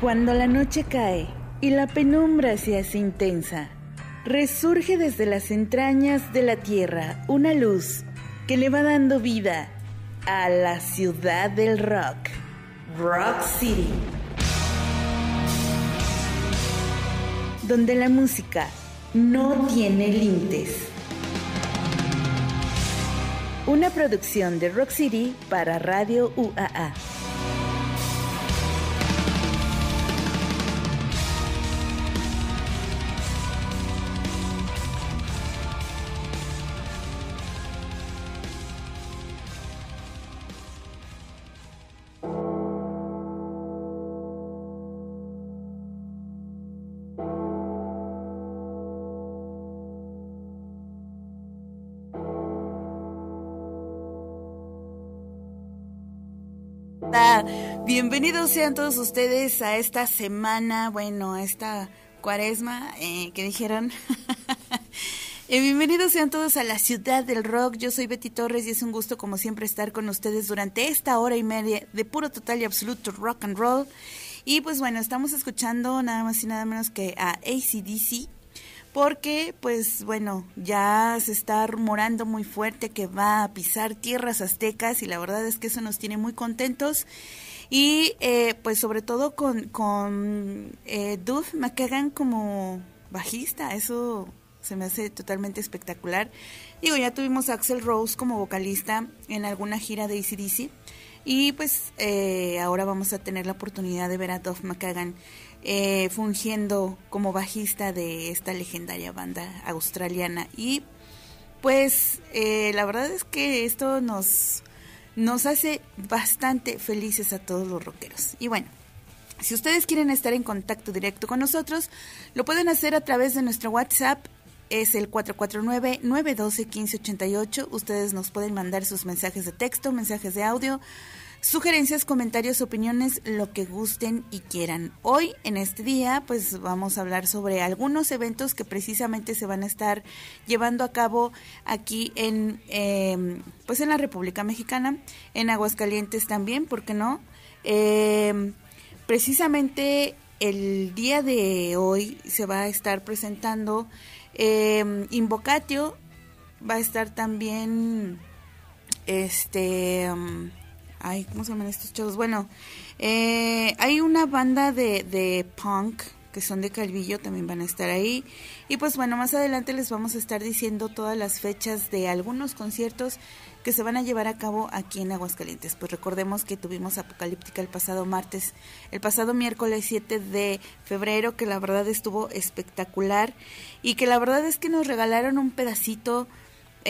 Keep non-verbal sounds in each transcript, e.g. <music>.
Cuando la noche cae y la penumbra se hace intensa, resurge desde las entrañas de la tierra una luz que le va dando vida a la ciudad del rock, Rock City, donde la música no tiene límites. Una producción de Rock City para Radio UAA. Bienvenidos sean todos ustedes a esta semana, bueno, a esta cuaresma eh, que dijeron. <laughs> Eh, bienvenidos sean todos a la ciudad del rock. Yo soy Betty Torres y es un gusto como siempre estar con ustedes durante esta hora y media de puro total y absoluto rock and roll. Y pues bueno, estamos escuchando nada más y nada menos que a ACDC porque pues bueno, ya se está rumorando muy fuerte que va a pisar tierras aztecas y la verdad es que eso nos tiene muy contentos. Y eh, pues sobre todo con, con eh, Duff McKagan como bajista, eso se me hace totalmente espectacular. Digo, ya tuvimos a Axel Rose como vocalista en alguna gira de ACDC y pues eh, ahora vamos a tener la oportunidad de ver a Duff McKagan eh, fungiendo como bajista de esta legendaria banda australiana. Y pues eh, la verdad es que esto nos, nos hace bastante felices a todos los rockeros. Y bueno. Si ustedes quieren estar en contacto directo con nosotros, lo pueden hacer a través de nuestro WhatsApp es el 449-912-1588. Ustedes nos pueden mandar sus mensajes de texto, mensajes de audio, sugerencias, comentarios, opiniones, lo que gusten y quieran. Hoy, en este día, pues vamos a hablar sobre algunos eventos que precisamente se van a estar llevando a cabo aquí en, em, pues en la República Mexicana, en Aguascalientes también, ¿por qué no? Em, precisamente el día de hoy se va a estar presentando eh, Invocatio, va a estar también este Ay, ¿cómo se llaman estos chavos? Bueno, eh, hay una banda de, de punk que son de Calvillo, también van a estar ahí. Y pues bueno, más adelante les vamos a estar diciendo todas las fechas de algunos conciertos que se van a llevar a cabo aquí en Aguascalientes. Pues recordemos que tuvimos Apocalíptica el pasado martes, el pasado miércoles 7 de febrero, que la verdad estuvo espectacular y que la verdad es que nos regalaron un pedacito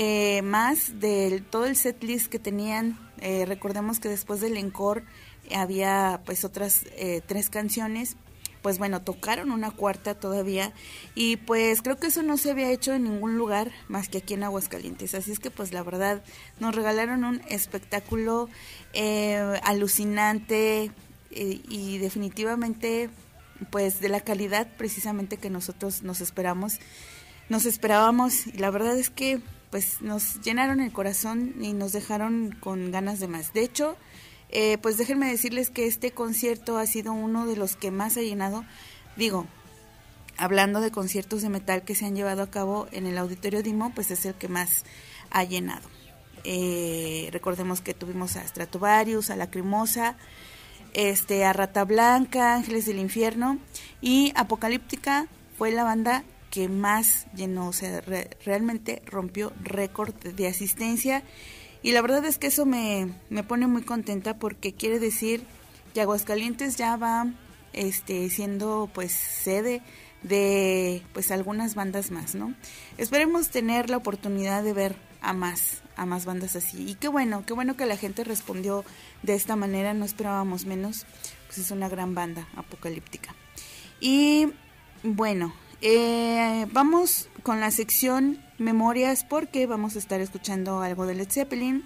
eh, más de todo el set list que tenían. Eh, recordemos que después del encore había pues otras eh, tres canciones. Pues bueno, tocaron una cuarta todavía y pues creo que eso no se había hecho en ningún lugar más que aquí en Aguascalientes. Así es que pues la verdad nos regalaron un espectáculo alucinante y definitivamente pues de la calidad precisamente que nosotros nos esperamos nos esperábamos y la verdad es que pues nos llenaron el corazón y nos dejaron con ganas de más. De hecho, eh, pues déjenme decirles que este concierto ha sido uno de los que más ha llenado, digo, hablando de conciertos de metal que se han llevado a cabo en el Auditorio Dimo, pues es el que más ha llenado. Eh, recordemos que tuvimos a Stratovarius, a Lacrimosa, este, a Rata Blanca, Ángeles del Infierno y Apocalíptica fue la banda que más llenó, o sea, realmente rompió récord de asistencia y la verdad es que eso me, me pone muy contenta porque quiere decir que Aguascalientes ya va este siendo pues sede de pues algunas bandas más, ¿no? Esperemos tener la oportunidad de ver a más, a más bandas así. Y qué bueno, qué bueno que la gente respondió de esta manera, no esperábamos menos, pues es una gran banda apocalíptica. Y bueno, eh, vamos con la sección memorias porque vamos a estar escuchando algo de Led Zeppelin.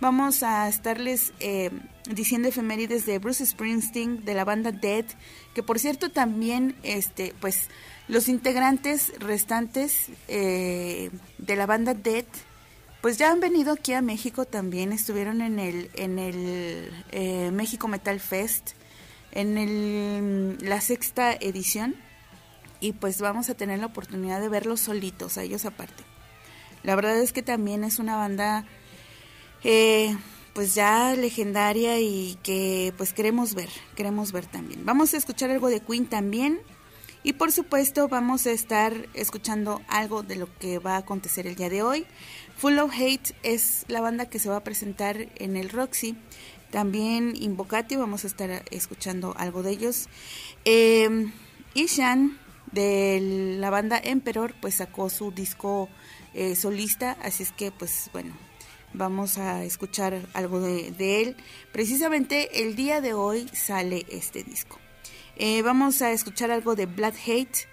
Vamos a estarles eh, diciendo efemérides de Bruce Springsteen, de la banda Dead, que por cierto también, este, pues, los integrantes restantes eh, de la banda Dead, pues ya han venido aquí a México también, estuvieron en el, en el México Metal Fest en el, la sexta edición y pues vamos a tener la oportunidad de verlos solitos, a ellos aparte. La verdad es que también es una banda eh, pues ya legendaria y que pues queremos ver, queremos ver también. Vamos a escuchar algo de Queen también y por supuesto vamos a estar escuchando algo de lo que va a acontecer el día de hoy. Full of Hate es la banda que se va a presentar en el Roxy. También Invocati, vamos a estar escuchando algo de ellos. Eh, Ishan de la banda Emperor pues sacó su disco eh, solista, así es que pues bueno, vamos a escuchar algo de, él. Precisamente el día de hoy sale este disco. Eh, vamos a escuchar algo de Blood Hate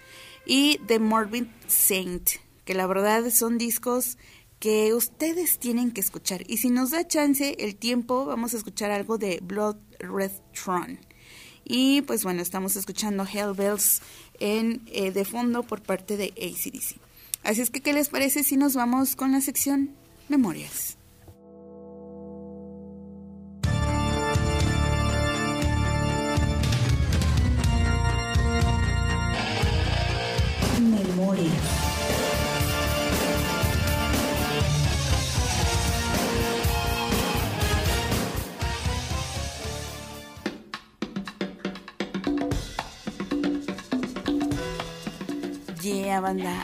y de Morbid Saint, que la verdad son discos que ustedes tienen que escuchar. Y si nos da chance el tiempo, vamos a escuchar algo de Blood Red Throne. Y pues bueno, estamos escuchando Hell Bells en, eh, de fondo por parte de ACDC. Así es que, ¿qué les parece si nos vamos con la sección Memorias?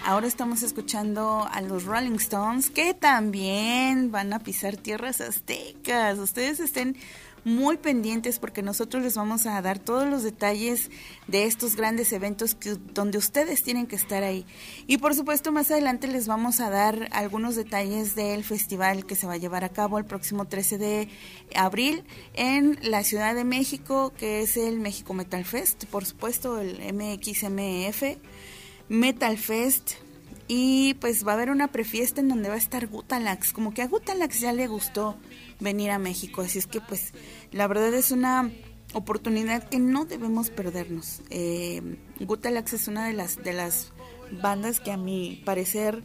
Ahora estamos escuchando a los Rolling Stones que también van a pisar tierras aztecas. Ustedes estén muy pendientes porque nosotros les vamos a dar todos los detalles de estos grandes eventos que, donde ustedes tienen que estar ahí. Y por supuesto más adelante les vamos a dar algunos detalles del festival que se va a llevar a cabo el próximo 13 de abril en la Ciudad de México, que es el México Metal Fest, por supuesto el MXMF. Metal Fest y pues va a haber una prefiesta en donde va a estar Gutalax. Como que a Gutalax ya le gustó venir a México, así es que pues la verdad es una oportunidad que no debemos perdernos. Eh, Gutalax es una de las de las bandas que a mi parecer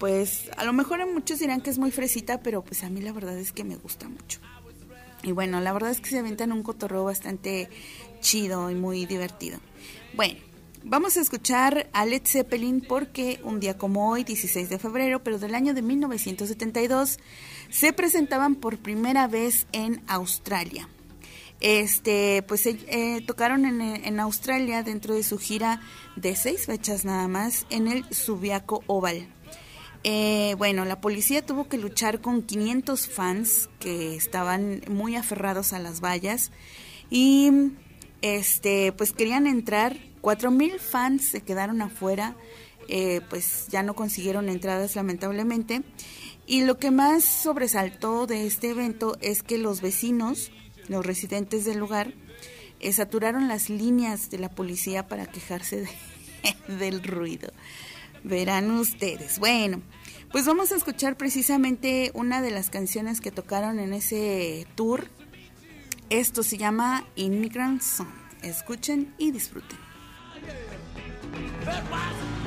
pues a lo mejor muchos dirán que es muy fresita, pero pues a mí la verdad es que me gusta mucho. Y bueno, la verdad es que se aventan un cotorreo bastante chido y muy divertido. Bueno, Vamos a escuchar a Led Zeppelin porque un día como hoy, 16 de febrero, pero del año de 1972, se presentaban por primera vez en Australia. Este, pues eh, tocaron en, Australia dentro de su gira de seis fechas nada más en el Subiaco Oval. Eh, bueno, la policía tuvo que luchar con 500 fans que estaban muy aferrados a las vallas y este, pues querían entrar Cuatro mil fans se quedaron afuera, eh, pues ya no consiguieron entradas lamentablemente. Y lo que más sobresaltó de este evento es que los vecinos, los residentes del lugar, eh, saturaron las líneas de la policía para quejarse <laughs> del ruido. Verán ustedes. Bueno, pues vamos a escuchar precisamente una de las canciones que tocaron en ese tour. Esto se llama Immigrant Song. Escuchen y disfruten. That was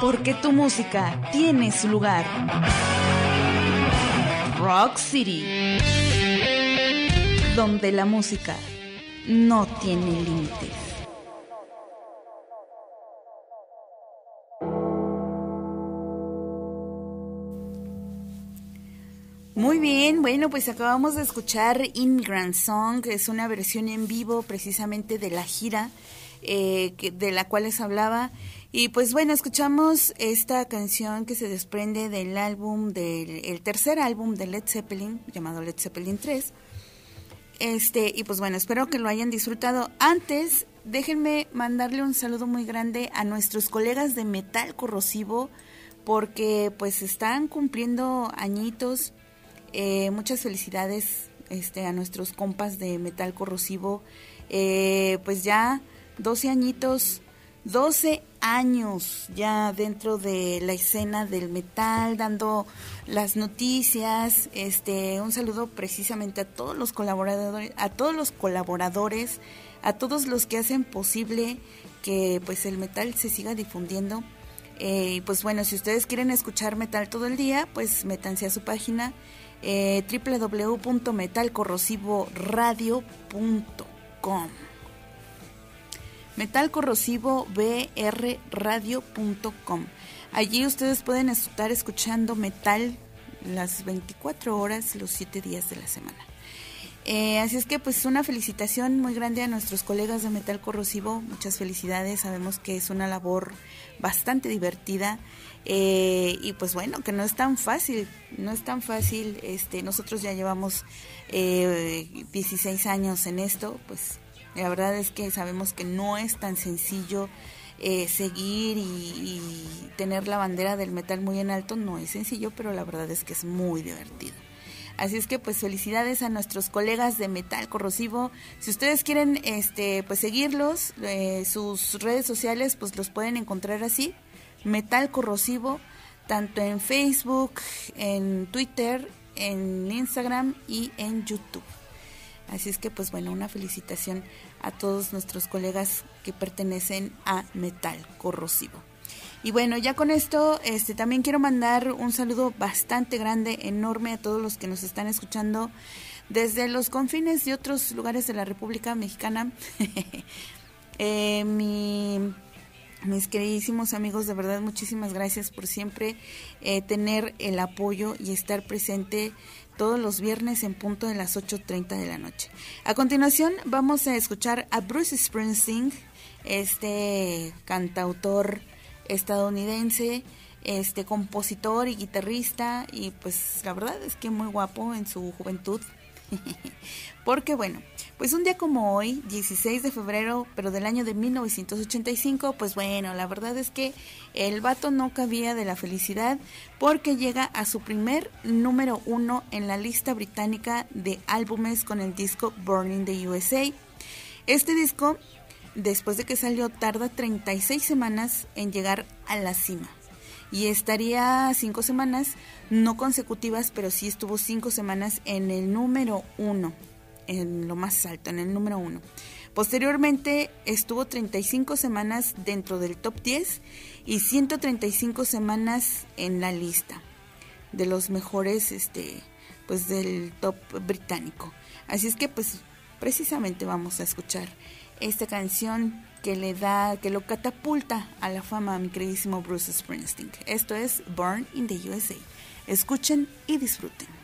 Porque tu música tiene su lugar. Rock City. Donde la música no tiene límites. Muy bien, bueno, pues acabamos de escuchar Immigrant Song, que es una versión en vivo precisamente de la gira eh, de la cual les hablaba. Y pues bueno, escuchamos esta canción que se desprende del álbum, del el tercer álbum de Led Zeppelin, llamado Led Zeppelin 3. Este, y pues bueno, espero que lo hayan disfrutado. Antes, déjenme mandarle un saludo muy grande a nuestros colegas de Metal Corrosivo, porque pues están cumpliendo añitos. Eh, muchas felicidades este, a nuestros compas de Metal Corrosivo. Eh, pues ya 12 añitos, 12 años ya dentro de la escena del metal, dando las noticias. Este, un saludo precisamente a todos los colaboradores, a todos los colaboradores, a todos los que hacen posible que pues el metal se siga difundiendo. Eh, pues bueno, si ustedes quieren escuchar metal todo el día, pues métanse a su página eh, www.metalcorrosivoradio.com metalcorrosivobrradio.com. Allí ustedes pueden estar escuchando metal las 24 horas, los 7 días de la semana. Eh, así es que pues una felicitación muy grande a nuestros colegas de Metal Corrosivo, muchas felicidades, sabemos que es una labor bastante divertida eh, y pues bueno, que no es tan fácil, no es tan fácil, este, nosotros ya llevamos eh, 16 años en esto, pues la verdad es que sabemos que no es tan sencillo eh, seguir y, tener la bandera del metal muy en alto, no es sencillo, pero la verdad es que es muy divertido. Así es que pues felicidades a nuestros colegas de Metal Corrosivo. Si ustedes quieren este pues seguirlos, eh, sus redes sociales pues los pueden encontrar así, Metal Corrosivo, tanto en Facebook, en Twitter, en Instagram y en YouTube. Así es que pues bueno, una felicitación a todos nuestros colegas que pertenecen a Metal Corrosivo. Y bueno, ya con esto, este también quiero mandar un saludo bastante grande, enorme a todos los que nos están escuchando desde los confines de otros lugares de la República Mexicana. <laughs> eh, mi, mis queridísimos amigos, de verdad muchísimas gracias por siempre eh, tener el apoyo y estar presente todos los viernes en punto de las 8.30 de la noche. A continuación vamos a escuchar a Bruce Springsteen, este cantautor estadounidense, este compositor y guitarrista y pues la verdad es que muy guapo en su juventud. <laughs> Porque bueno, pues un día como hoy, 16 de febrero, pero del año de 1985, pues bueno, la verdad es que el vato no cabía de la felicidad porque llega a su primer número uno en la lista británica de álbumes con el disco Burning the USA. Este disco, después de que salió, tarda 36 semanas en llegar a la cima y estaría cinco semanas, no consecutivas, pero sí estuvo cinco semanas en el número uno en lo más alto, en el número uno. Posteriormente estuvo 35 semanas dentro del top 10 y 135 semanas en la lista de los mejores este pues del top británico. Así es que pues precisamente vamos a escuchar esta canción que le da, que lo catapulta a la fama a mi queridísimo Bruce Springsteen. Esto es Born in the USA. Escuchen y disfruten.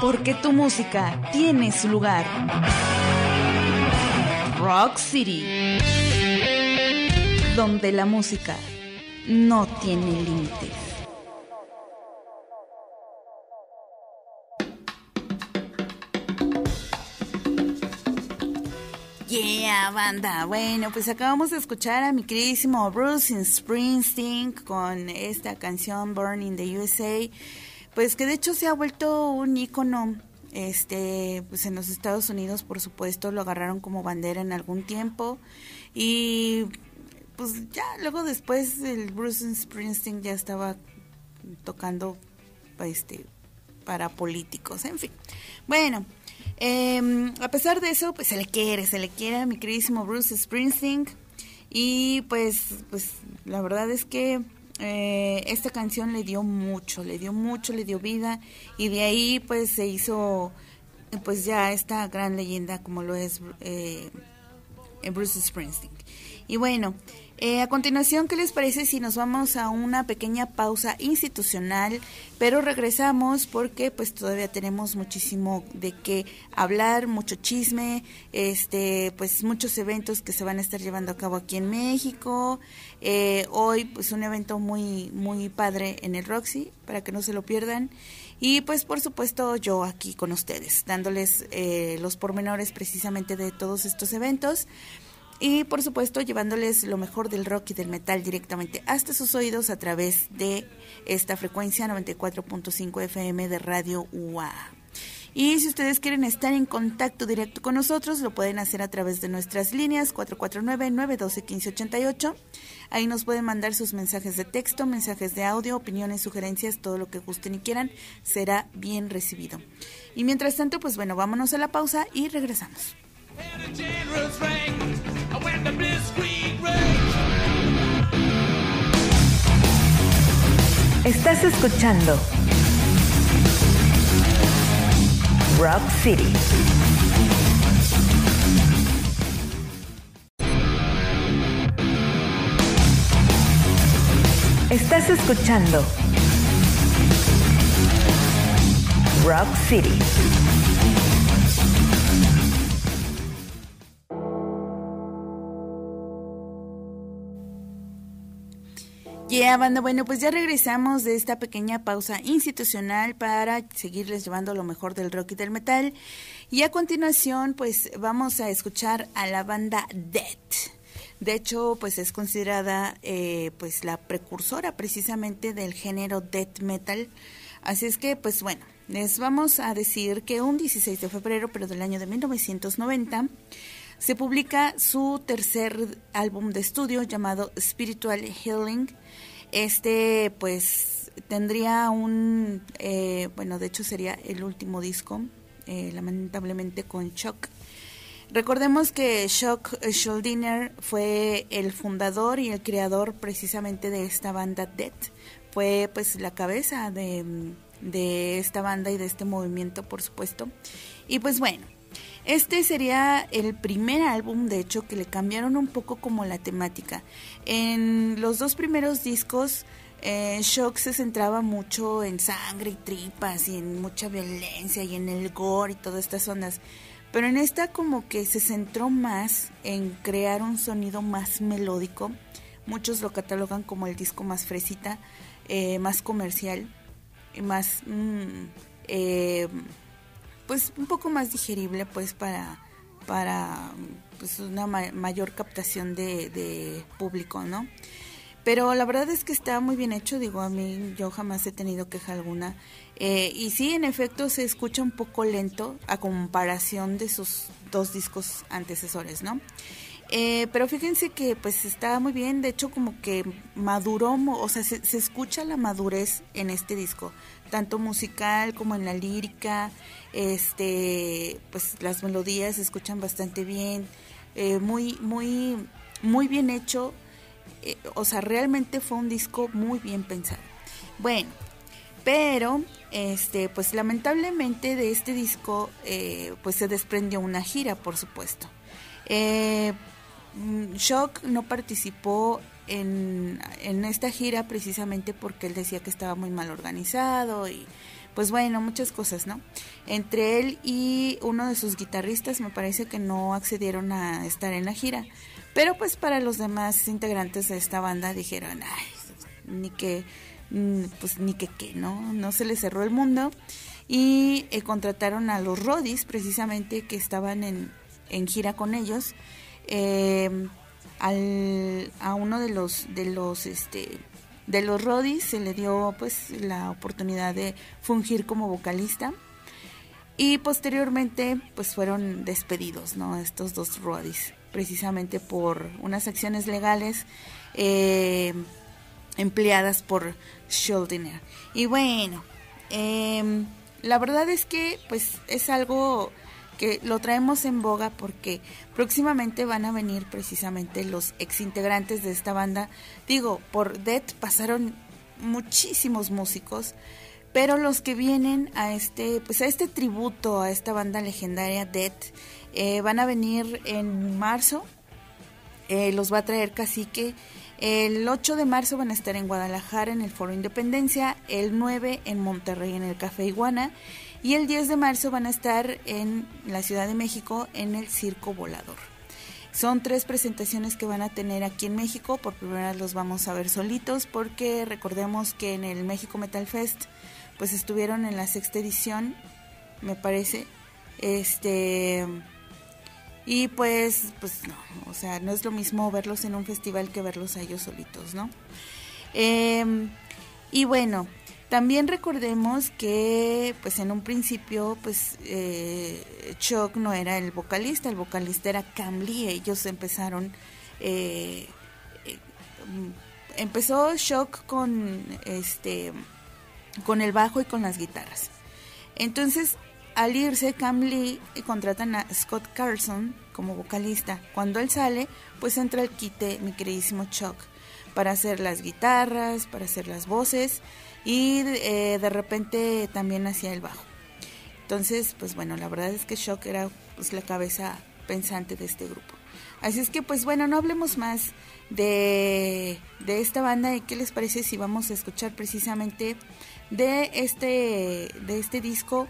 Porque tu música tiene su lugar. Rock City. Donde la música no tiene límites. Yeah, banda. Bueno, pues acabamos de escuchar a mi queridísimo Bruce Springsteen con esta canción Born in the USA, pues que de hecho se ha vuelto un ícono este pues en los Estados Unidos por supuesto lo agarraron como bandera en algún tiempo y pues ya luego después el Bruce Springsteen ya estaba tocando este para políticos en fin bueno Em, a pesar de eso, pues se le quiere, se le quiere a mi queridísimo Bruce Springsteen. Y pues, pues la verdad es que eh, esta canción le dio mucho, le dio mucho, le dio vida. Y de ahí pues se hizo pues ya esta gran leyenda como lo es eh, Bruce Springsteen. Y bueno, eh, a continuación, ¿qué les parece si nos vamos a una pequeña pausa institucional? Pero regresamos porque pues todavía tenemos muchísimo de qué hablar, mucho chisme, este, pues muchos eventos que se van a estar llevando a cabo aquí en México. Eh, hoy pues un evento muy muy padre en el Roxy para que no se lo pierdan. Y pues por supuesto yo aquí con ustedes, dándoles eh, los pormenores precisamente de todos estos eventos y por supuesto llevándoles lo mejor del rock y del metal directamente hasta sus oídos a través de esta frecuencia 94.5 FM de Radio UA. Y si ustedes quieren estar en contacto directo con nosotros, lo pueden hacer a través de nuestras líneas 449-912-1588. Ahí nos pueden mandar sus mensajes de texto, mensajes de audio, opiniones, sugerencias, todo lo que gusten y quieran, será bien recibido. Y mientras tanto, pues bueno, vámonos a la pausa y regresamos. Estás escuchando Rock City. Estás escuchando Rock City. Yeah, banda, bueno, pues ya regresamos de esta pequeña pausa institucional para seguirles llevando lo mejor del rock y del metal. Y a continuación, pues vamos a escuchar a la banda Death. De hecho, pues es considerada eh, pues la precursora precisamente del género death metal. Así es que, pues bueno, les vamos a decir que un 16 de febrero, pero del año de 1990, se publica su tercer álbum de estudio llamado Spiritual Healing este, pues, tendría un, eh, bueno, de hecho sería el último disco, eh, lamentablemente con Shock. Recordemos que Shock Schuldiner fue el fundador y el creador precisamente de esta banda Death. Fue pues la cabeza de, de esta banda y de este movimiento, por supuesto. Y pues bueno, este sería el primer álbum, de hecho, que le cambiaron un poco como la temática. En los dos primeros discos, eh, Shock se centraba mucho en sangre y tripas y en mucha violencia y en el gore y todas estas ondas. Pero en esta como que se centró más en crear un sonido más melódico. Muchos lo catalogan como el disco más fresita, eh, más comercial, más... Mm, eh, pues un poco más digerible pues para para pues una mayor captación de, público no pero la verdad es que está muy bien hecho digo a mí yo jamás he tenido queja alguna. Eh, y sí en efecto se escucha un poco lento a comparación de sus dos discos antecesores no eh, pero fíjense que pues está muy bien, de hecho como que maduró, o sea, se, se, escucha la madurez en este disco, tanto musical como en la lírica, este, pues las melodías se escuchan bastante bien, eh, muy, muy, muy bien hecho, eh, o sea, realmente fue un disco muy bien pensado. Bueno, pero, este, pues lamentablemente de este disco, pues se desprendió una gira, por supuesto. Eh, Mm, Shock no participó en, esta gira precisamente porque él decía que estaba muy mal organizado y pues bueno, muchas cosas, ¿no? Entre él y uno de sus guitarristas me parece que no accedieron a estar en la gira. Pero pues para los demás integrantes de esta banda dijeron, ay, ni que, mm, pues ni que qué, ¿no? No se les cerró el mundo. Y eh, contrataron a los Rodis, precisamente, que estaban en, en gira con ellos. Eh, a uno de los, de los, este, de los Rodis se le dio pues la oportunidad de fungir como vocalista. Y posteriormente pues fueron despedidos no estos dos Rodis precisamente por unas acciones legales eh, empleadas por Schuldiner y bueno em, la verdad es que pues es algo que lo traemos en boga porque próximamente van a venir precisamente los exintegrantes de esta banda. Digo, por Dead pasaron muchísimos músicos, pero los que vienen a este, pues a este tributo a esta banda legendaria Dead eh, van a venir en marzo. Eh, los va a traer Cacique. El 8 de marzo van a estar en Guadalajara en el Foro Independencia, el 9 en Monterrey en el Café Iguana y el 10 de marzo van a estar en la Ciudad de México en el Circo Volador. Son tres presentaciones que van a tener aquí en México. Por primera vez los vamos a ver solitos porque recordemos que en el México Metal Fest pues estuvieron en la sexta edición, me parece. Este y pues pues no, o sea, no es lo mismo verlos en un festival que verlos a ellos solitos, ¿no? Em, y bueno, también recordemos que, pues en un principio, pues eh, Chuck no era el vocalista, el vocalista era Cam Lee. Ellos empezaron, eh, eh, empezó Chuck con este, con el bajo y con las guitarras. Entonces, al irse Cam Lee contratan a Scott Carlson como vocalista. Cuando él sale, pues entra el quite mi queridísimo Chuck para hacer las guitarras, para hacer las voces y eh, de repente también hacía el bajo. Entonces, pues bueno, la verdad es que Shock era pues, la cabeza pensante de este grupo. Así es que, pues bueno, no hablemos más de, de esta banda y qué les parece si vamos a escuchar precisamente de este, de este disco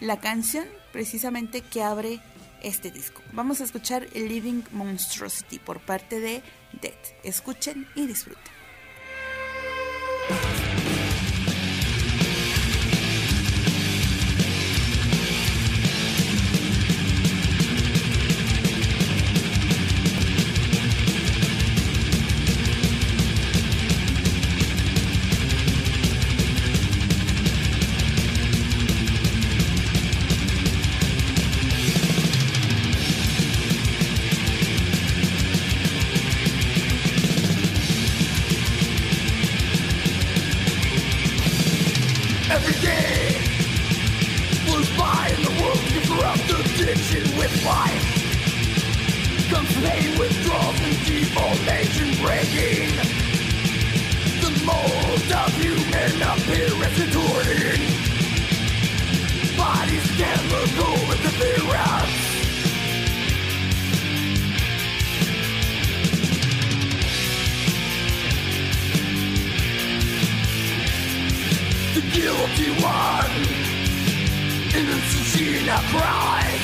la canción precisamente que abre este disco. Vamos a escuchar Living Monstrosity por parte de Dead. Escuchen y disfruten. addiction with life. Comes Complain withdrawals and devolution breaking. The mold of human appearance contorting Bodies chemical with the virus. Guilty one. Innocence in a crime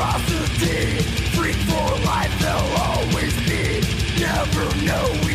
atrocity. Free for life, they'll always be. Never know.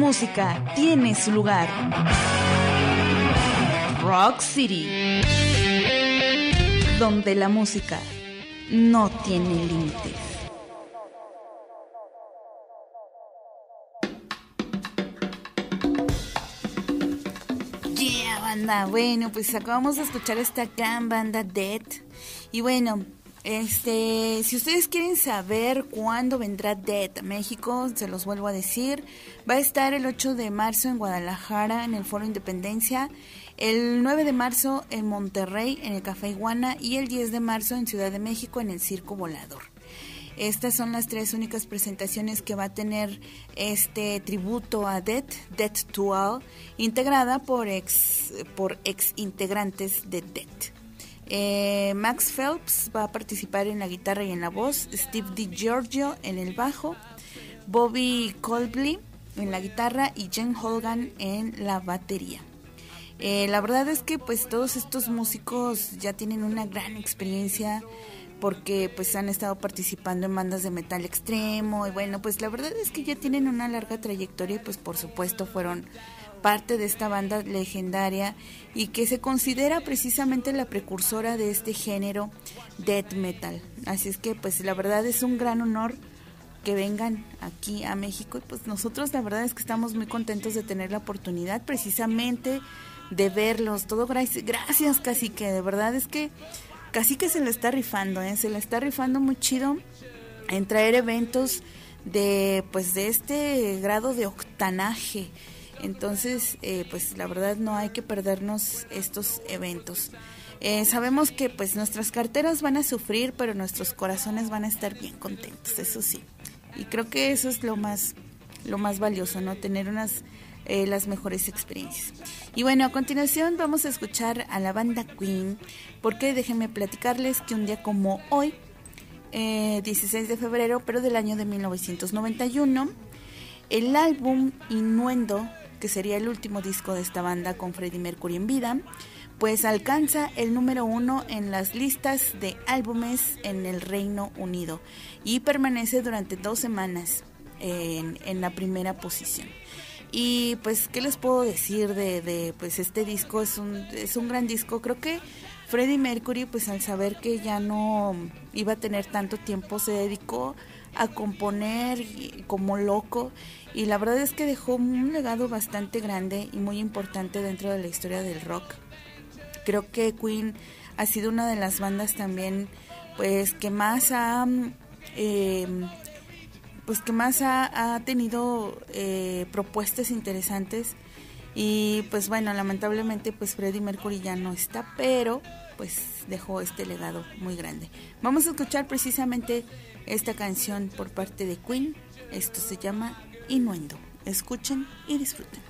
Música tiene su lugar. Rock City. Donde la música no tiene límites. Yeah, banda. Bueno, pues acabamos de escuchar esta gran banda Dead. Y bueno, este, si ustedes quieren saber cuándo vendrá Dead a México, se los vuelvo a decir. Va a estar el 8 de marzo en Guadalajara, en el Foro Independencia. El 9 de marzo en Monterrey, en el Café Iguana. Y el 10 de marzo en Ciudad de México, en el Circo Volador. Estas son las tres únicas presentaciones que va a tener este tributo a Dead, Dead to integrada por ex, por ex integrantes de Dead. Eh, Max Phelps va a participar en la guitarra y en la voz, Steve DiGiorgio en el bajo, Bobby Colby en la guitarra y Jen Holgan en la batería. Eh, la verdad es que pues todos estos músicos ya tienen una gran experiencia porque pues han estado participando en bandas de metal extremo y bueno pues la verdad es que ya tienen una larga trayectoria y pues por supuesto fueron parte de esta banda legendaria y que se considera precisamente la precursora de este género death metal así es que pues la verdad es un gran honor que vengan aquí a México y pues nosotros la verdad es que estamos muy contentos de tener la oportunidad precisamente de verlos todo gracias gracias casi que de verdad es que casi que se le está rifando, ¿eh? se le está rifando muy chido en traer eventos de pues de este grado de octanaje. Entonces, eh, pues la verdad no hay que perdernos estos eventos. Eh, sabemos que pues nuestras carteras van a sufrir, pero nuestros corazones van a estar bien contentos, eso sí. Y creo que eso es lo más, lo más valioso, ¿no? Tener unas eh, las mejores experiencias. Y bueno, a continuación vamos a escuchar a la banda Queen, porque déjenme platicarles que un día como hoy, eh, 16 de febrero, pero del año de 1991, el álbum Innuendo, que sería el último disco de esta banda con Freddie Mercury en vida, pues alcanza el número uno en las listas de álbumes en el Reino Unido y permanece durante dos semanas en, la primera posición. Y pues, ¿qué les puedo decir de, de, pues este disco? Es un, es un gran disco. Creo que Freddie Mercury, pues al saber que ya no iba a tener tanto tiempo, se dedicó a componer como loco. Y la verdad es que dejó un legado bastante grande y muy importante dentro de la historia del rock. Creo que Queen ha sido una de las bandas también, pues, que más ha... eh, pues que más ha, ha tenido eh, propuestas interesantes y pues bueno lamentablemente pues Freddie Mercury ya no está pero pues dejó este legado muy grande vamos a escuchar precisamente esta canción por parte de Queen. Esto se llama Innuendo. Escuchen y disfruten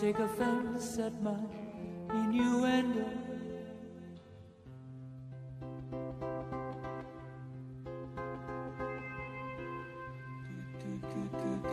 take offense at my innuendo. Do, do, do,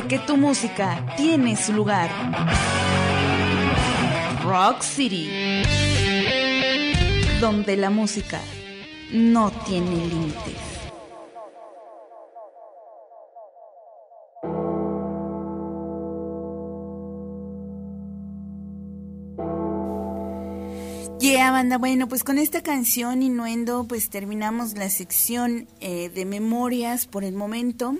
Porque tu música tiene su lugar. Rock City. Donde la música no tiene límites. Yeah, banda. Bueno, pues con esta canción Innuendo, pues terminamos la sección eh, de memorias por el momento.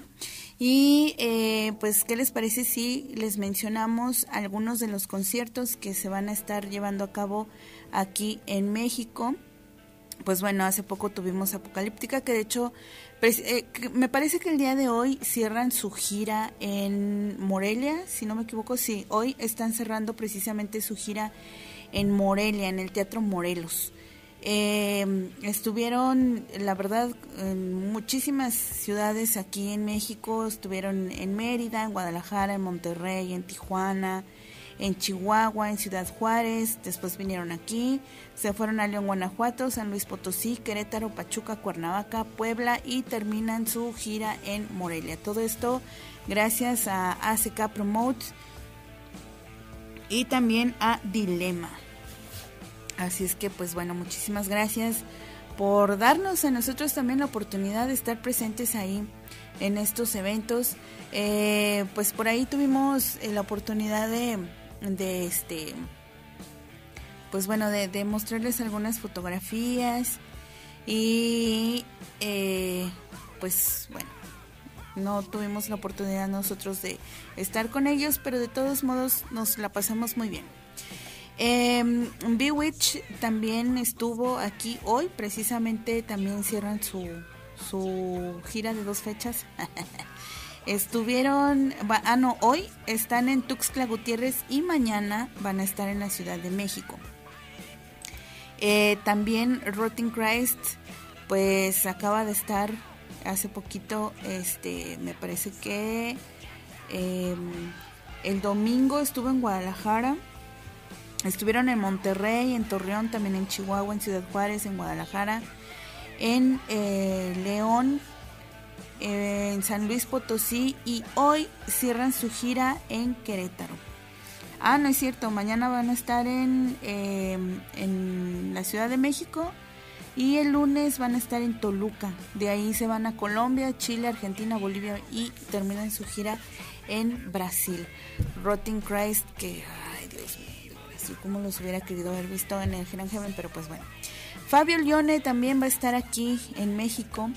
Y eh, pues, ¿qué les parece si les mencionamos algunos de los conciertos que se van a estar llevando a cabo aquí en México? Pues bueno, hace poco tuvimos Apocalíptica, que de hecho pues, eh, me parece que el día de hoy cierran su gira en Morelia, si no me equivoco, sí, hoy están cerrando precisamente su gira en Morelia, en el Teatro Morelos. Eh, estuvieron, la verdad, en muchísimas ciudades aquí en México, estuvieron en Mérida, en Guadalajara, en Monterrey, en Tijuana, en Chihuahua, en Ciudad Juárez, después vinieron aquí, se fueron a León, Guanajuato, San Luis Potosí, Querétaro, Pachuca, Cuernavaca, Puebla y terminan su gira en Morelia. Todo esto gracias a ACK Promote y también a Dilema. Así es que pues bueno, muchísimas gracias por darnos a nosotros también la oportunidad de estar presentes ahí en estos eventos. Eh, pues por ahí tuvimos eh, la oportunidad de, este, pues bueno, de, de mostrarles algunas fotografías y eh, pues bueno, no tuvimos la oportunidad nosotros de estar con ellos, pero de todos modos nos la pasamos muy bien. Eh, Bewitch también estuvo aquí hoy, precisamente también cierran su, su gira de dos fechas. <laughs> Estuvieron, ah no, hoy están en Tuxtla Gutiérrez y mañana van a estar en la Ciudad de México. Eh, también Rotting Christ, pues acaba de estar hace poquito, este, me parece que eh, el domingo estuvo en Guadalajara. Estuvieron en Monterrey, en Torreón, también en Chihuahua, en Ciudad Juárez, en Guadalajara, en eh, León, eh, en San Luis Potosí y hoy cierran su gira en Querétaro. Ah, no es cierto, mañana van a estar en, eh, en la Ciudad de México y el lunes van a estar en Toluca. De ahí se van a Colombia, Chile, Argentina, Bolivia y terminan su gira en Brasil. Rotting Christ, que, ay Dios mío, así como los hubiera querido haber visto en el Gran Heaven, pero pues bueno. Fabio Lione también va a estar aquí en México.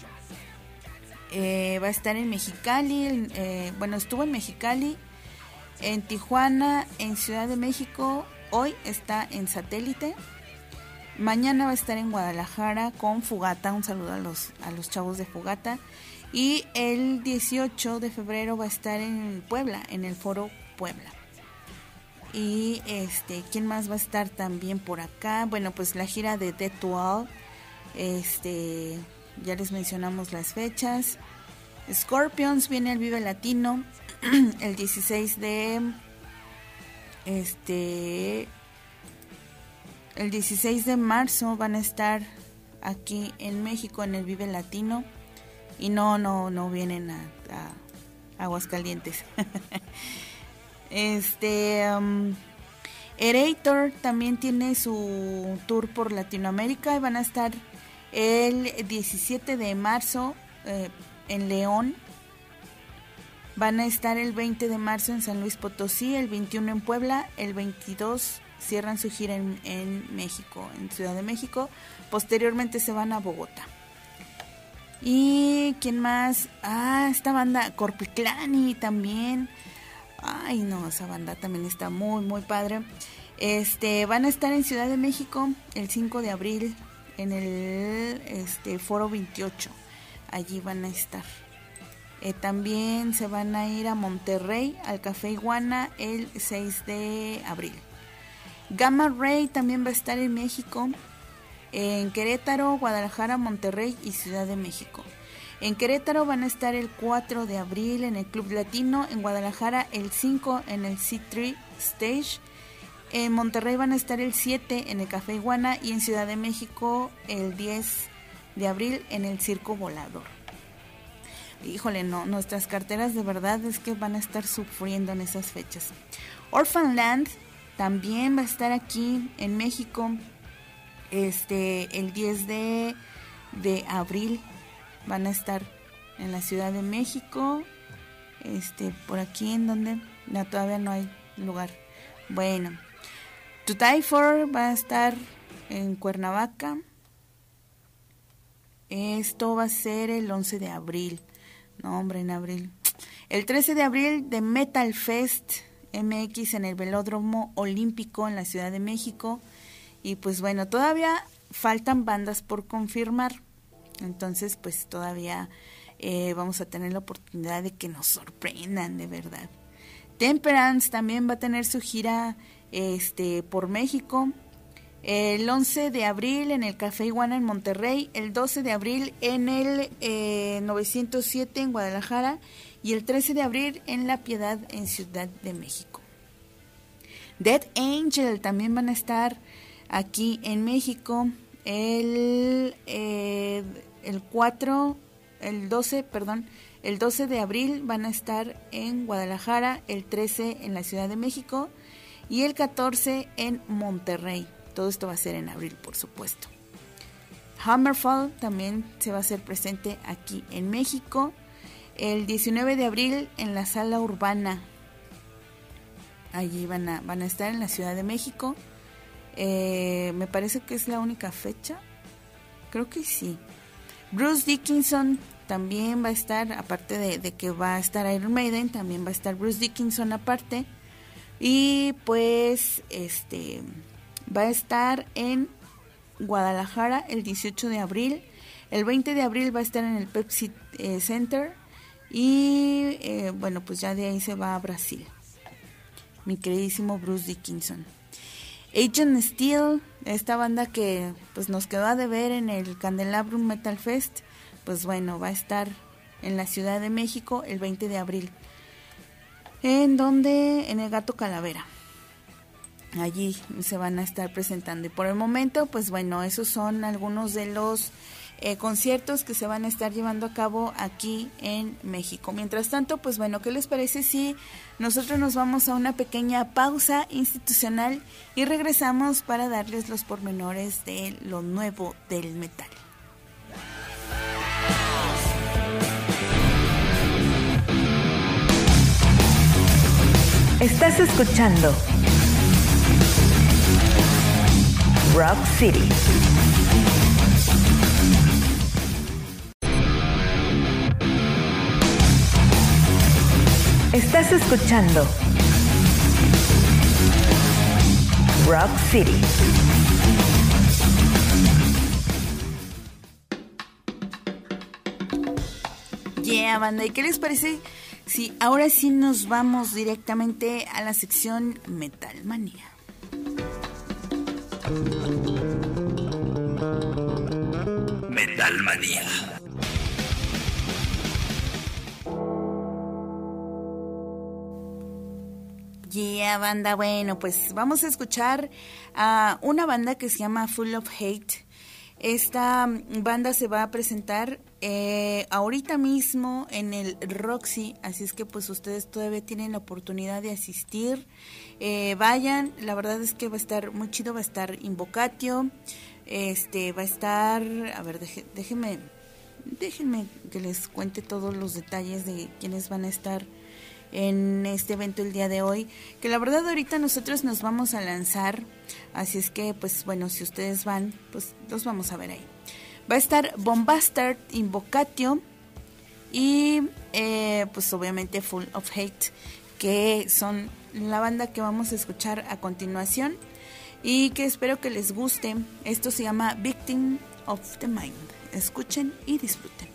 Eh, va a estar en Mexicali, eh, bueno, estuvo en Mexicali, en Tijuana, en Ciudad de México, hoy está en satélite. Mañana va a estar en Guadalajara con Fugata, un saludo a los, a los chavos de Fugata. Y el 18 de febrero va a estar en Puebla, en el foro Puebla. Y este, ¿quién más va a estar también por acá? Bueno, pues la gira de Dead. Este, ya les mencionamos las fechas. Scorpions viene al Vive Latino <clears throat> el 16 de este el 16 de marzo van a estar aquí en México en el Vive Latino y no no no vienen a Aguascalientes. <laughs> este um, Erator también tiene su tour por Latinoamérica y van a estar el 17 de marzo eh, en León. Van a estar el 20 de marzo en San Luis Potosí, el 21 en Puebla, el 22 cierran su gira en, en México, en Ciudad de México. Posteriormente se van a Bogotá. ¿Y quién más? Ah, esta banda Corpiclani también. Ay, no, esa banda también está muy, muy padre. Este, van a estar en Ciudad de México el 5 de abril en el este, Foro 28. Allí van a estar. Eh, también se van a ir a Monterrey, al Café Iguana, el 6 de abril. Gamma Ray también va a estar en México, en Querétaro, Guadalajara, Monterrey y Ciudad de México. En Querétaro van a estar el 4 de abril en el Club Latino, en Guadalajara el 5 en el C3 Stage, en Monterrey van a estar el 7 en el Café Iguana y en Ciudad de México el 10 de abril en el Circo Volador. híjole, no, nuestras carteras de verdad es que van a estar sufriendo en esas fechas. Orphanland también va a estar aquí en México este el 10 de, de abril van a estar en la Ciudad de México este por aquí en donde no, todavía no hay lugar. Bueno To Die For va a estar en Cuernavaca. Esto va a ser el 11 de abril. No hombre en abril. El 13 de abril de Metal Fest MX en el Velódromo Olímpico en la Ciudad de México. Y pues bueno, todavía faltan bandas por confirmar. Entonces, pues todavía eh, vamos a tener la oportunidad de que nos sorprendan de verdad. Temperance también va a tener su gira este, por México. El 11 de abril en el Café Iguana en Monterrey, el 12 de abril en el 907 en Guadalajara y el 13 de abril en La Piedad en Ciudad de México. Dead Angel también van a estar aquí en México el, eh, el 4, el 12, perdón, el 12 de abril van a estar en Guadalajara, el 13 en la Ciudad de México y el 14 en Monterrey. Todo esto va a ser en abril, por supuesto. Hammerfall también se va a hacer presente aquí en México. El 19 de abril en la sala urbana. Allí van a, van a estar en la Ciudad de México. Eh, me parece que es la única fecha. Creo que sí. Bruce Dickinson también va a estar, aparte de, que va a estar Iron Maiden, también va a estar Bruce Dickinson aparte. Y pues este va a estar en Guadalajara el 18 de abril. El 20 de abril va a estar en el Pepsi eh, Center. Y eh, bueno, pues ya de ahí se va a Brasil. Mi queridísimo Bruce Dickinson. Agent Steel, esta banda que pues nos quedó a deber en el Candelabrum Metal Fest, pues bueno, va a estar en la Ciudad de México el 20 de abril. En donde, en el Gato Calavera. Allí se van a estar presentando. Y por el momento, pues bueno, esos son algunos de los eh, conciertos que se van a estar llevando a cabo aquí en México. Mientras tanto, pues bueno, ¿qué les parece si nosotros nos vamos a una pequeña pausa institucional y regresamos para darles los pormenores de lo nuevo del metal? Estás escuchando Rock City. Estás escuchando Rock City. Yeah, banda, ¿y qué les parece si ahora sí nos vamos directamente a la sección Metal Manía? Yeah, banda, bueno, pues vamos a escuchar a una banda que se llama Full of Hate. Esta banda se va a presentar eh, ahorita mismo en el Roxy, así es que pues ustedes todavía tienen la oportunidad de asistir. Eh, vayan, la verdad es que va a estar muy chido, va a estar Invocatio, este, va a estar, a ver, déjenme, déjenme que les cuente todos los detalles de quiénes van a estar en este evento el día de hoy, que la verdad ahorita nosotros nos vamos a lanzar, así es que pues bueno, si ustedes van, pues los vamos a ver ahí. Va a estar Bombastard Invocatio y eh, pues obviamente Full of Hate, que son la banda que vamos a escuchar a continuación y que espero que les guste. Esto se llama Victim of the Mind. Escuchen y disfruten.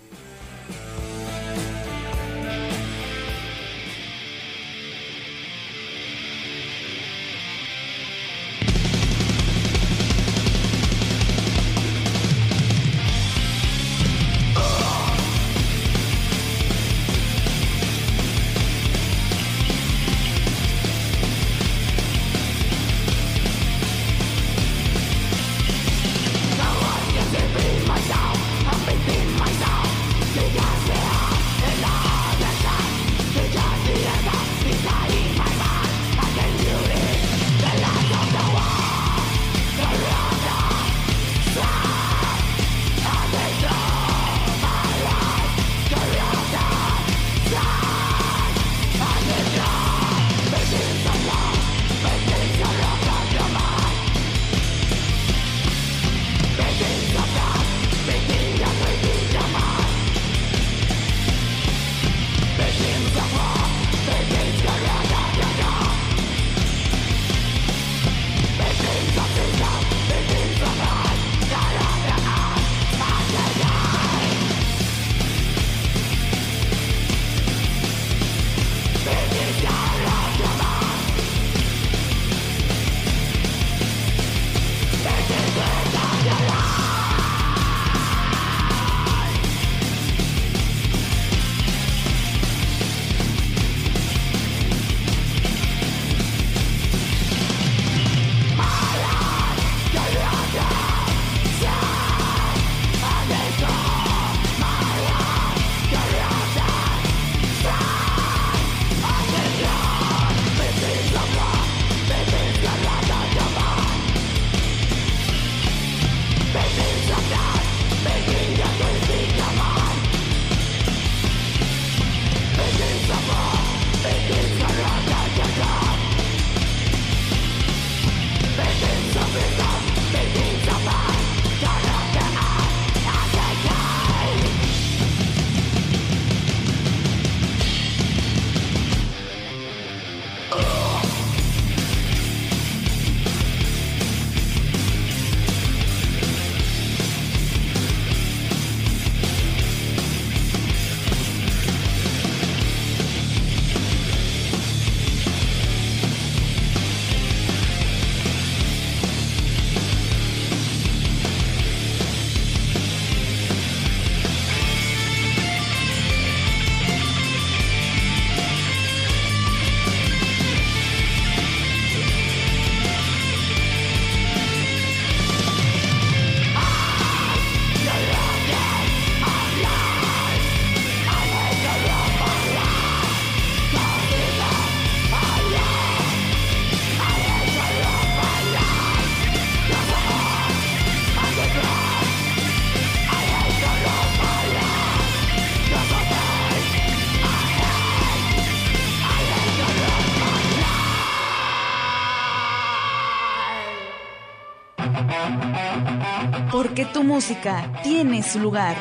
Porque tu música tiene su lugar.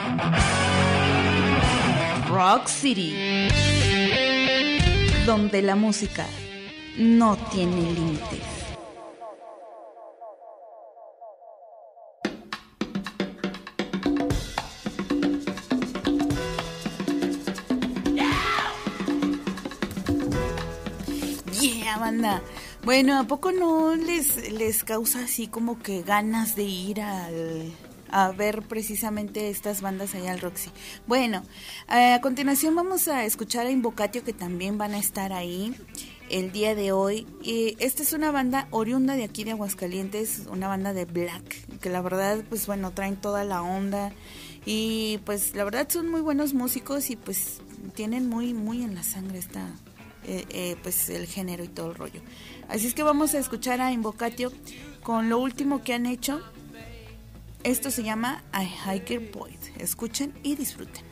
Rock City. Donde la música no tiene límites. Banda. Bueno, ¿a poco no les, les causa así como que ganas de ir al, a ver precisamente estas bandas allá al Roxy? Bueno, eh, a continuación vamos a escuchar a Invocatio que también van a estar ahí el día de hoy. Y esta es una banda oriunda de aquí de Aguascalientes, una banda de black, que la verdad, pues bueno, traen toda la onda. Y pues la verdad son muy buenos músicos y pues tienen muy, muy en la sangre esta, eh, eh, pues el género y todo el rollo. Así es que vamos a escuchar a Invocatio con lo último que han hecho. Esto se llama A Hiker Point. Escuchen y disfruten.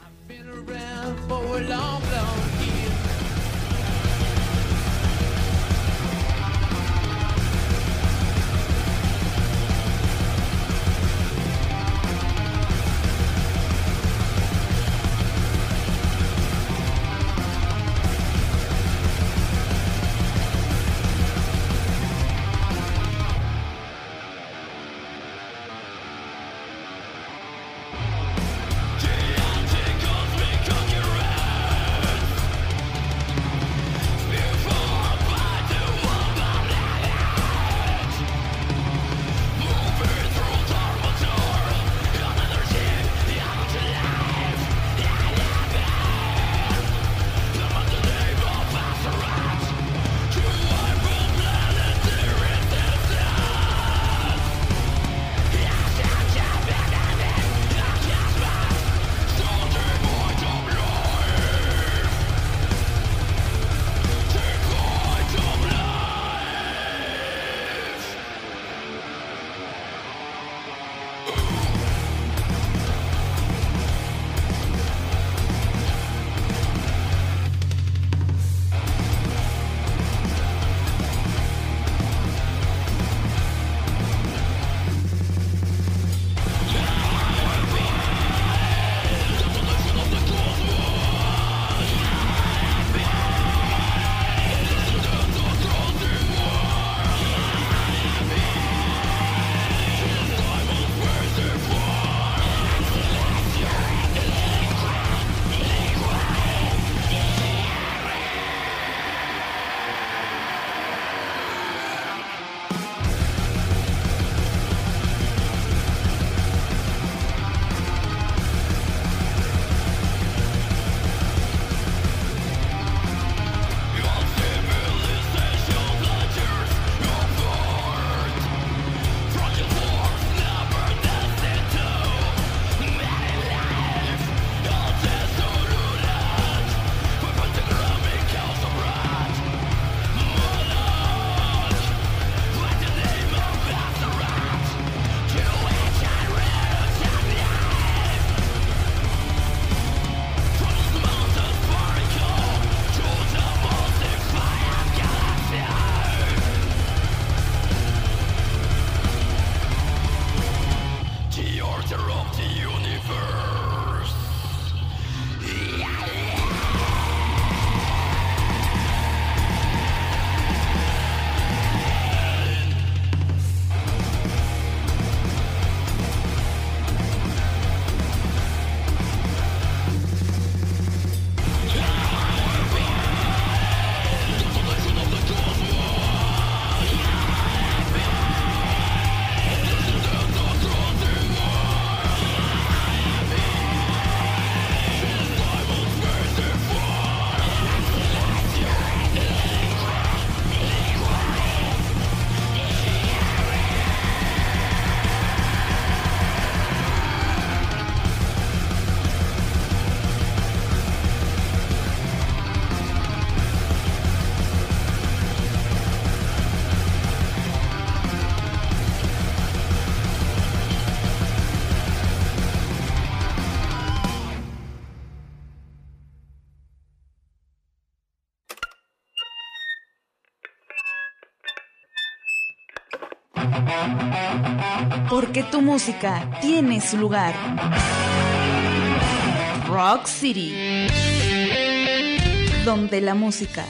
Porque tu música tiene su lugar. Rock City. Donde la música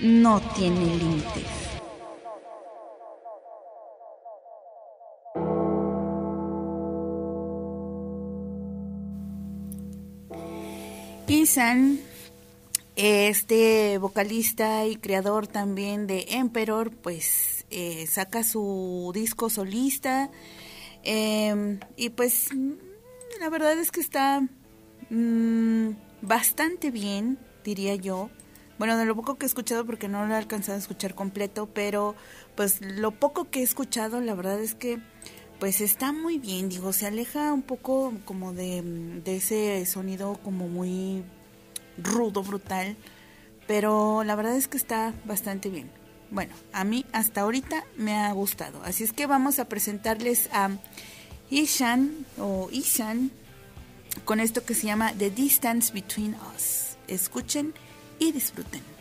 no tiene límites. Este vocalista y creador también de Emperor, pues eh, saca su disco solista eh, y pues la verdad es que está mm, bastante bien, diría yo. Bueno, de lo poco que he escuchado, porque no lo he alcanzado a escuchar completo, pero pues lo poco que he escuchado, la verdad es que pues está muy bien, digo, se aleja un poco como de, de ese sonido como muy rudo, brutal, pero la verdad es que está bastante bien. Bueno, a mí hasta ahorita me ha gustado, así es que vamos a presentarles a Ishan o Ishan con esto que se llama The Distance Between Us. Escuchen y disfruten.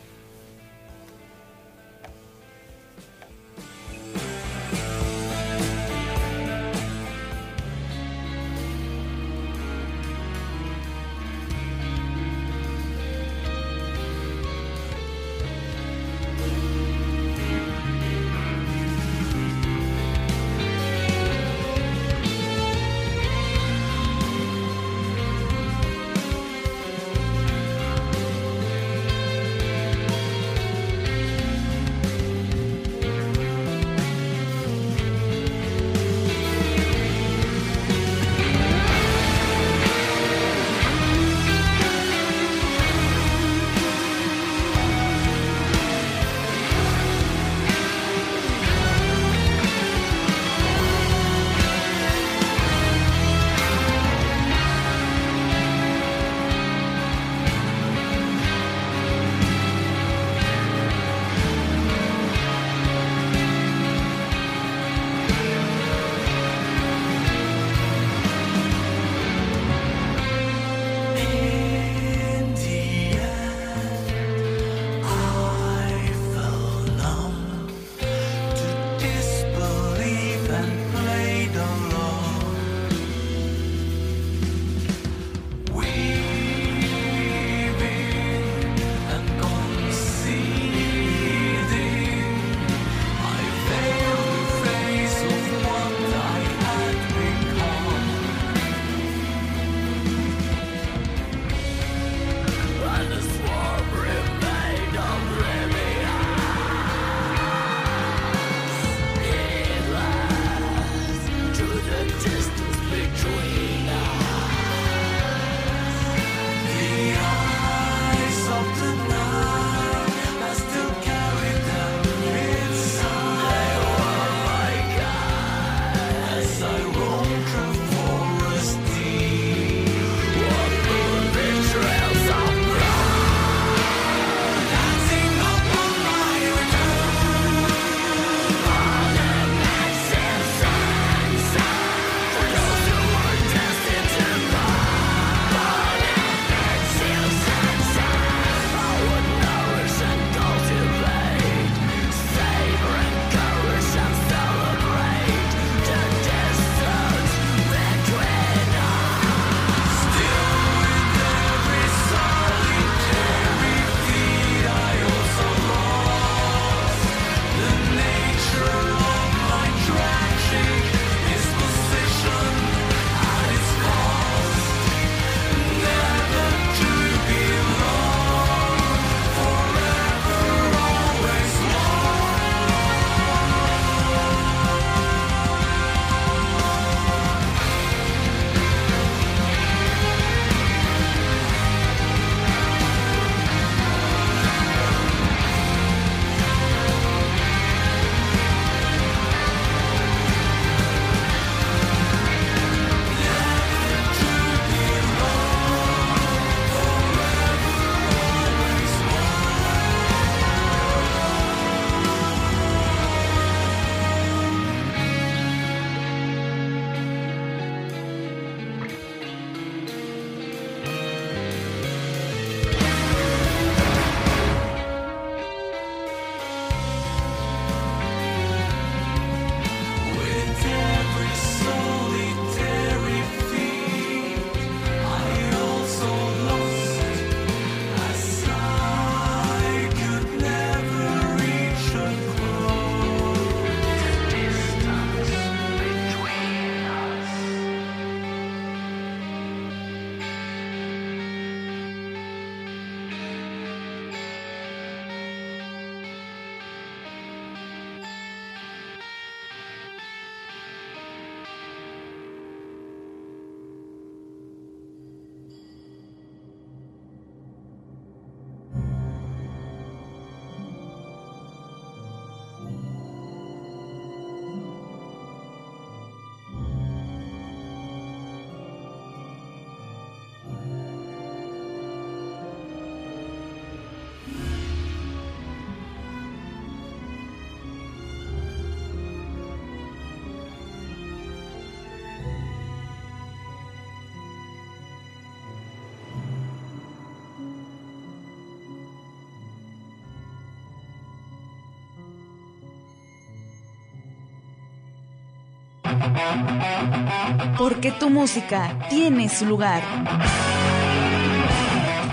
Porque tu música tiene su lugar.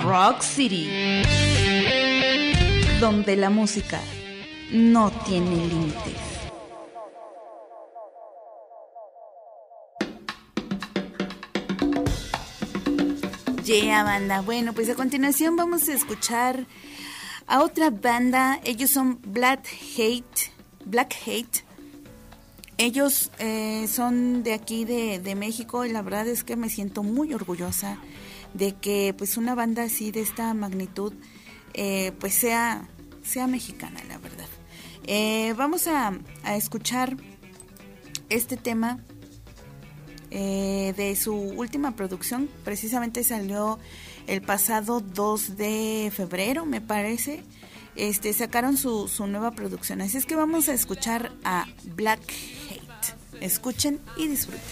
Rock City. Donde la música no tiene límites. Yeah, banda. Bueno, pues a continuación vamos a escuchar a otra banda. Ellos son Black Hate. Black Hate. Ellos eh, son de aquí de, de México y la verdad es que me siento muy orgullosa de que pues una banda así de esta magnitud eh, pues sea, sea mexicana, la verdad. Eh, vamos a, a escuchar este tema eh, de su última producción. Precisamente salió el pasado 2 de febrero, me parece. Este, sacaron su, su nueva producción. Así es que vamos a escuchar a Black. Escuchen y disfruten.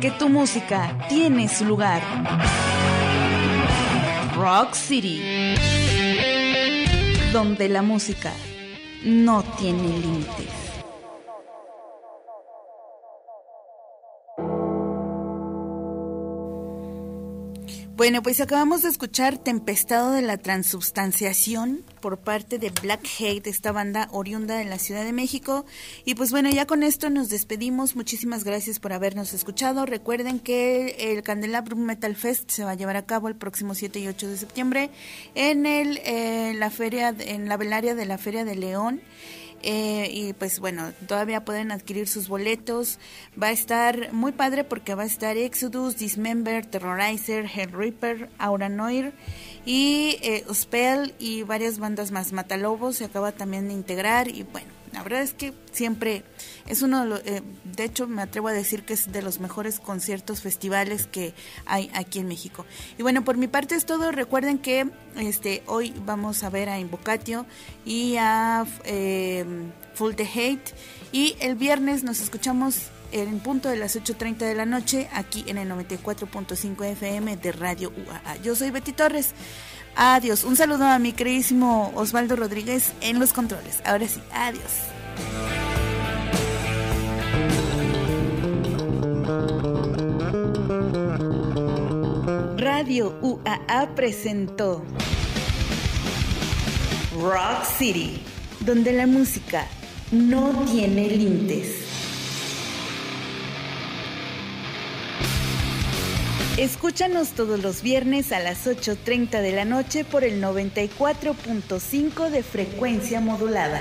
Porque tu música tiene su lugar. Rock City. Donde la música no tiene límites. Bueno, pues acabamos de escuchar Tempestado de la Transubstanciación por parte de Black Hate, esta banda oriunda de la Ciudad de México. Y pues bueno, ya con esto nos despedimos. Muchísimas gracias por habernos escuchado. Recuerden que el Candelabrum Metal Fest se va a llevar a cabo el próximo 7 y 8 de septiembre en el, eh, la feria, en la velaria de la Feria de León. Eh, y pues bueno, todavía pueden adquirir sus boletos. Va a estar muy padre porque va a estar Exodus, Dismember, Terrorizer, Hell Reaper, Aura Noir y eh, Spell y varias bandas más. Matalobos se acaba también de integrar y bueno, la verdad es que siempre es uno de los, eh, de hecho me atrevo a decir que es de los mejores conciertos, festivales que hay aquí en México. Y bueno, por mi parte es todo. Recuerden que este hoy vamos a ver a Invocatio y a eh, Full the Hate y el viernes nos escuchamos en punto de las 8.30 de la noche aquí en el 94.5 FM de Radio UAA. Yo soy Betty Torres. Adiós. Un saludo a mi queridísimo Osvaldo Rodríguez en los controles. Ahora sí, adiós. Radio UAA presentó Rock City, donde la música no tiene límites. Escúchanos todos los viernes a las 8.30 de la noche por el 94.5 de frecuencia modulada.